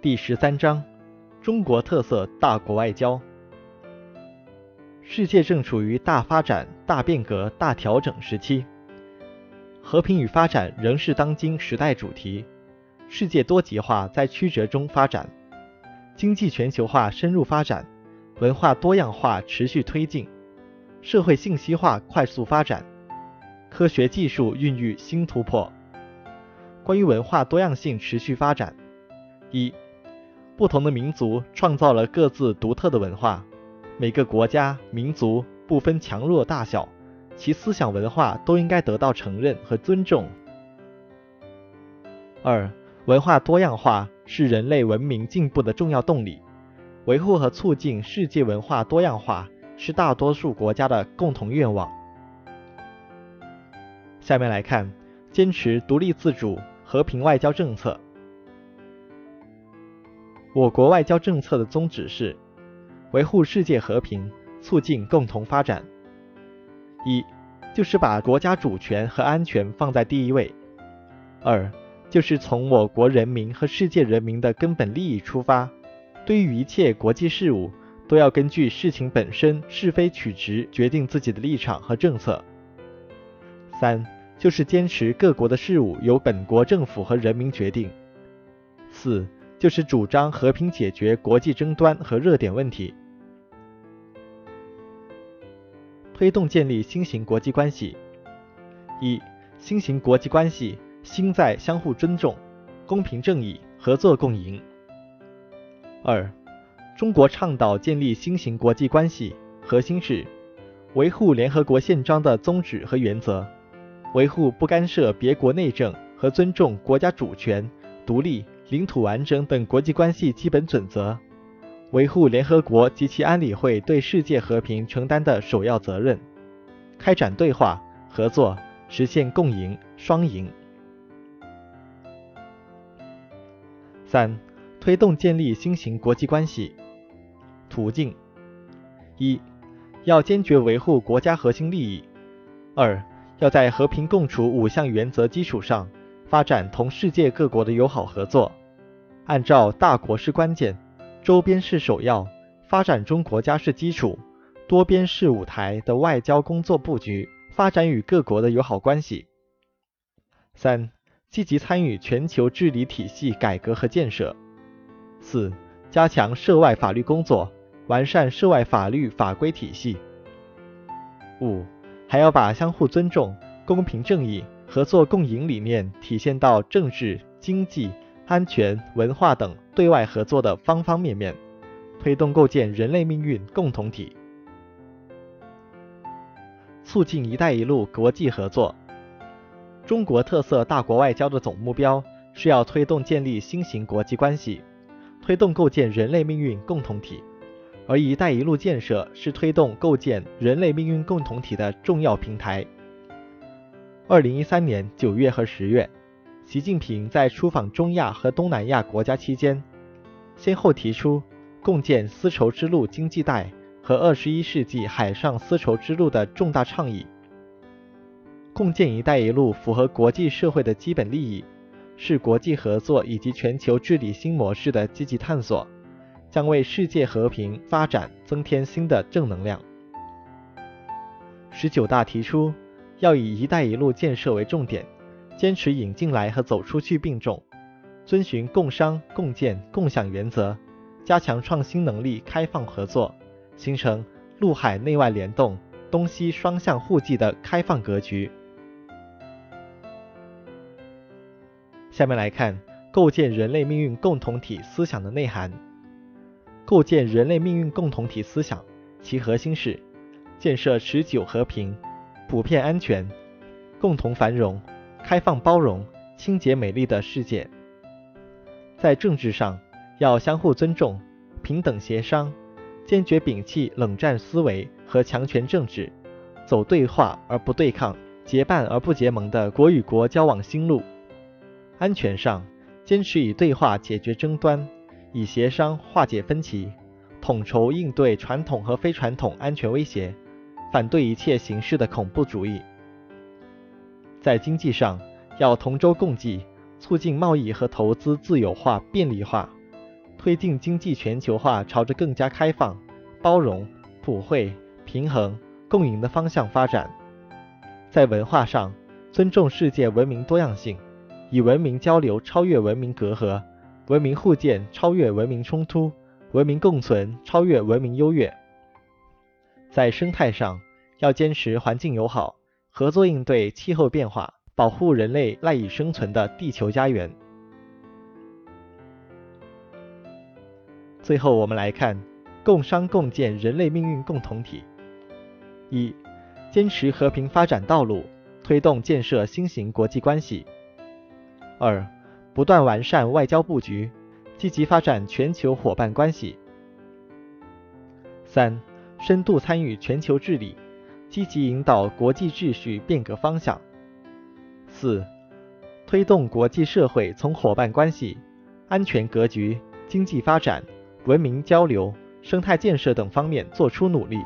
第十三章：中国特色大国外交。世界正处于大发展、大变革、大调整时期，和平与发展仍是当今时代主题。世界多极化在曲折中发展，经济全球化深入发展，文化多样化持续推进，社会信息化快速发展，科学技术孕育新突破。关于文化多样性持续发展，一。不同的民族创造了各自独特的文化，每个国家民族不分强弱大小，其思想文化都应该得到承认和尊重。二、文化多样化是人类文明进步的重要动力，维护和促进世界文化多样化是大多数国家的共同愿望。下面来看，坚持独立自主、和平外交政策。我国外交政策的宗旨是维护世界和平，促进共同发展。一就是把国家主权和安全放在第一位；二就是从我国人民和世界人民的根本利益出发，对于一切国际事务都要根据事情本身是非曲直决定自己的立场和政策。三就是坚持各国的事务由本国政府和人民决定。四。就是主张和平解决国际争端和热点问题，推动建立新型国际关系。一、新型国际关系兴在相互尊重、公平正义、合作共赢。二、中国倡导建立新型国际关系，核心是维护联合国宪章的宗旨和原则，维护不干涉别国内政和尊重国家主权、独立。领土完整等国际关系基本准则，维护联合国及其安理会对世界和平承担的首要责任，开展对话合作，实现共赢双赢。三、推动建立新型国际关系途径：一、要坚决维护国家核心利益；二、要在和平共处五项原则基础上，发展同世界各国的友好合作。按照大国是关键，周边是首要，发展中国家是基础，多边是舞台的外交工作布局，发展与各国的友好关系。三、积极参与全球治理体系改革和建设。四、加强涉外法律工作，完善涉外法律法规体系。五、还要把相互尊重、公平正义、合作共赢理念体现到政治、经济。安全、文化等对外合作的方方面面，推动构建人类命运共同体，促进“一带一路”国际合作。中国特色大国外交的总目标是要推动建立新型国际关系，推动构建人类命运共同体，而“一带一路”建设是推动构建人类命运共同体的重要平台。二零一三年九月和十月。习近平在出访中亚和东南亚国家期间，先后提出共建丝绸之路经济带和二十一世纪海上丝绸之路的重大倡议。共建“一带一路”符合国际社会的基本利益，是国际合作以及全球治理新模式的积极探索，将为世界和平发展增添新的正能量。十九大提出要以“一带一路”建设为重点。坚持引进来和走出去并重，遵循共商共建共享原则，加强创新能力开放合作，形成陆海内外联动、东西双向互济的开放格局。下面来看构建人类命运共同体思想的内涵。构建人类命运共同体思想，其核心是建设持久和平、普遍安全、共同繁荣。开放包容、清洁美丽的世界。在政治上，要相互尊重、平等协商，坚决摒弃冷战思维和强权政治，走对话而不对抗、结伴而不结盟的国与国交往新路。安全上，坚持以对话解决争端，以协商化解分歧，统筹应对传统和非传统安全威胁，反对一切形式的恐怖主义。在经济上，要同舟共济，促进贸易和投资自由化、便利化，推进经济全球化朝着更加开放、包容、普惠、平衡、共赢的方向发展。在文化上，尊重世界文明多样性，以文明交流超越文明隔阂，文明互鉴超越文明冲突，文明共存超越文明优越。在生态上，要坚持环境友好，合作应对气候变化，保护人类赖以生存的地球家园。最后，我们来看共商共建人类命运共同体。一、坚持和平发展道路，推动建设新型国际关系。二、不断完善外交布局，积极发展全球伙伴关系。三、深度参与全球治理，积极引导国际秩序变革方向。四、推动国际社会从伙伴关系、安全格局、经济发展。文明交流、生态建设等方面做出努力。